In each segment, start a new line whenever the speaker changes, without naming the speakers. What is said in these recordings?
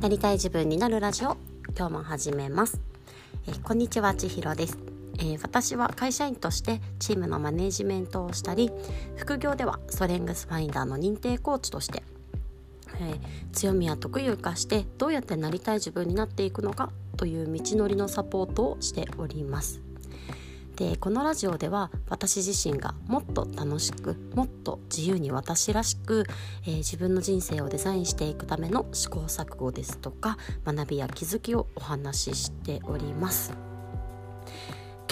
なりたい自分になるラジオ今日も始めます。えこんにちは千尋です、えー、私は会社員としてチームのマネジメントをしたり副業ではストレングスファインダーの認定コーチとしてえー、強みや得意を生かしてどうやってなりたい自分になっていくのかという道のりのサポートをしております。でこのラジオでは私自身がもっと楽しくもっと自由に私らしく、えー、自分の人生をデザインしていくための試行錯誤ですとか学びや気づきをお話ししております。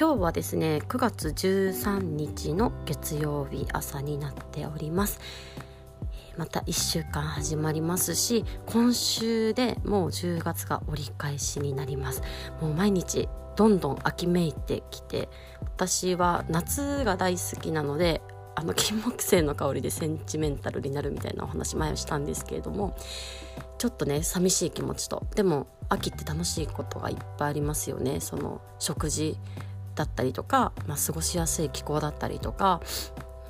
今日はですね9月13日の月曜日朝になっております。また1週間始まりますし今週でもう10月が折り返しになります。もう毎日どんどん秋めいてきて私は夏が大好きなのであの金木犀の香りでセンチメンタルになるみたいなお話前をしたんですけれどもちょっとね寂しい気持ちとでも秋って楽しいことがいっぱいありますよねその食事だったりとか、まあ、過ごしやすい気候だったりとか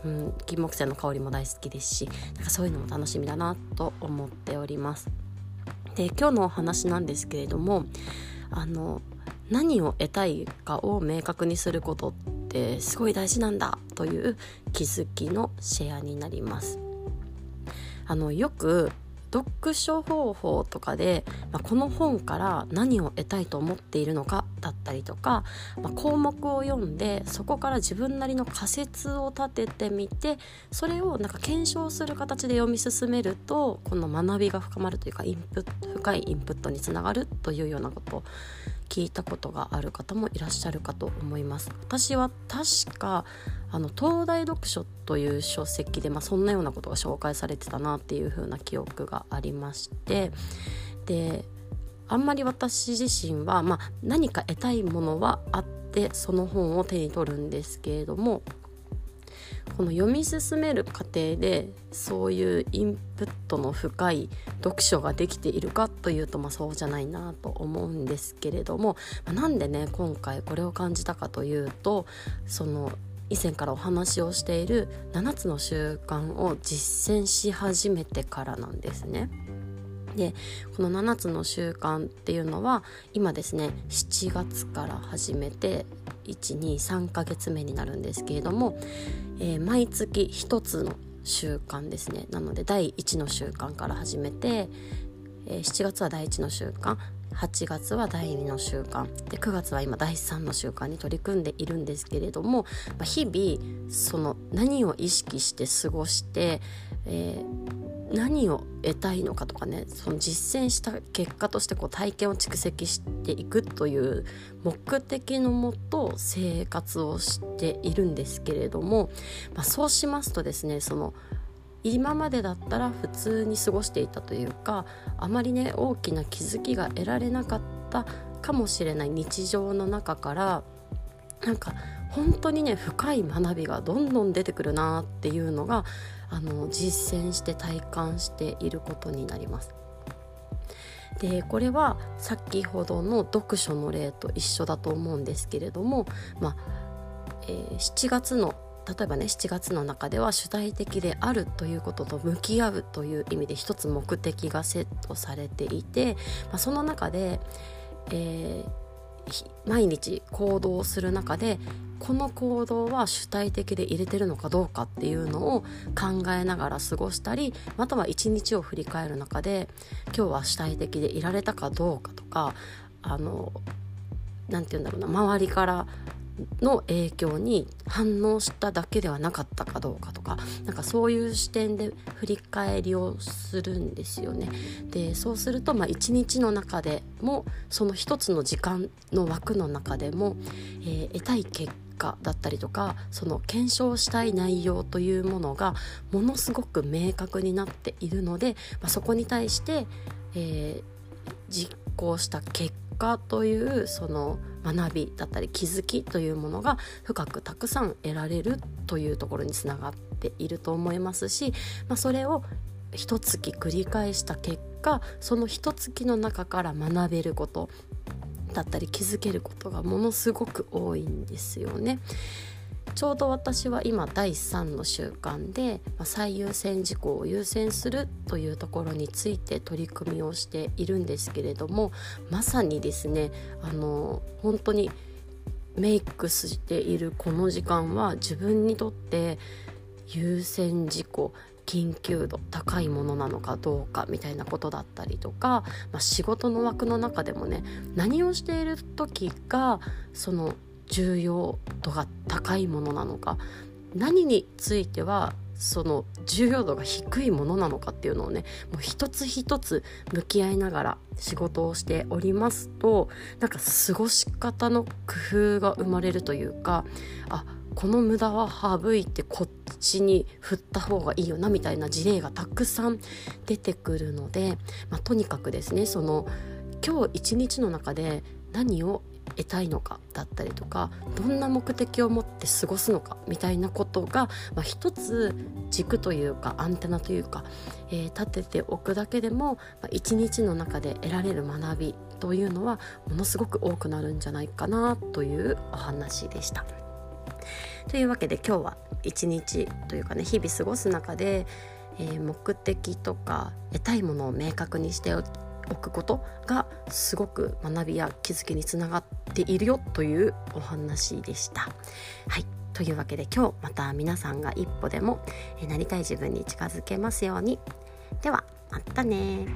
うん、金木犀の香りも大好きですしなんかそういうのも楽しみだなと思っております。で今日のお話なんですけれどもあの何を得たいかを明確にすることってすごい大事なんだという気づきのシェアになります。あのよく読書方法とかで、まあ、この本から何を得たいと思っているのかだったりとか、まあ、項目を読んでそこから自分なりの仮説を立ててみてそれをなんか検証する形で読み進めるとこの学びが深まるというかインプ深いインプットにつながるというようなことを聞いたことがある方もいらっしゃるかと思います。私は確かあの東大読書という書籍で、まあ、そんなようなことが紹介されてたなっていう風な記憶がありましてであんまり私自身は、まあ、何か得たいものはあってその本を手に取るんですけれどもこの読み進める過程でそういうインプットの深い読書ができているかというと、まあ、そうじゃないなと思うんですけれども、まあ、なんでね今回これを感じたかというとその以前からお話をしている7つの習慣を実践し始めてからなんですね。でこの7つの習慣っていうのは今ですね7月から始めて123ヶ月目になるんですけれども、えー、毎月1つの習慣ですね。なので第1の習慣から始めて、えー、7月は第1の習慣8月は第2の習慣で9月は今第3の習慣に取り組んでいるんですけれども、まあ、日々その何を意識して過ごして、えー、何を得たいのかとかねその実践した結果としてこう体験を蓄積していくという目的のもと生活をしているんですけれども、まあ、そうしますとですねその今までだったら普通に過ごしていたというかあまりね大きな気づきが得られなかったかもしれない日常の中からなんか本当にね深い学びがどんどん出てくるなっていうのがあの実践して体感していることになります。でこれは先ほどの読書の例と一緒だと思うんですけれども、まあえー、7月の例えばね7月の中では主体的であるということと向き合うという意味で一つ目的がセットされていて、まあ、その中で、えー、毎日行動する中でこの行動は主体的で入れてるのかどうかっていうのを考えながら過ごしたりまたは一日を振り返る中で今日は主体的でいられたかどうかとかあの何て言うんだろうな周りからの影響に反応しただけではなかったかどうかとかなんかそういう視点で振り返りをするんですよね。でそうするとまあ一日の中でもその一つの時間の枠の中でも、えー、得たい結果だったりとかその検証したい内容というものがものすごく明確になっているので、まあ、そこに対して、えー、実行した結果というその学びだったり気づきというものが深くたくさん得られるというところにつながっていると思いますし、まあ、それを一月繰り返した結果その一月の中から学べることだったり気づけることがものすごく多いんですよね。ちょうど私は今第3の習慣で、ま、最優先事項を優先するというところについて取り組みをしているんですけれどもまさにですねあの本当にメイクしているこの時間は自分にとって優先事項緊急度高いものなのかどうかみたいなことだったりとか、まあ、仕事の枠の中でもね何をしている時がその重要度が高いものなのか何についてはその重要度が低いものなのかっていうのをねもう一つ一つ向き合いながら仕事をしておりますとなんか過ごし方の工夫が生まれるというかあこの無駄は省いてこっちに振った方がいいよなみたいな事例がたくさん出てくるので、まあ、とにかくですねその今日一日の中で何を得たいのかだったりとかどんな目的を持って過ごすのかみたいなことが、まあ、一つ軸というかアンテナというか、えー、立てておくだけでも、まあ、一日の中で得られる学びというのはものすごく多くなるんじゃないかなというお話でした。というわけで今日は一日というかね日々過ごす中で、えー、目的とか得たいものを明確にしておくことがすごく学びや気づきにつながっているよというお話でした。はいというわけで今日また皆さんが一歩でもなりたい自分に近づけますように。ではまたね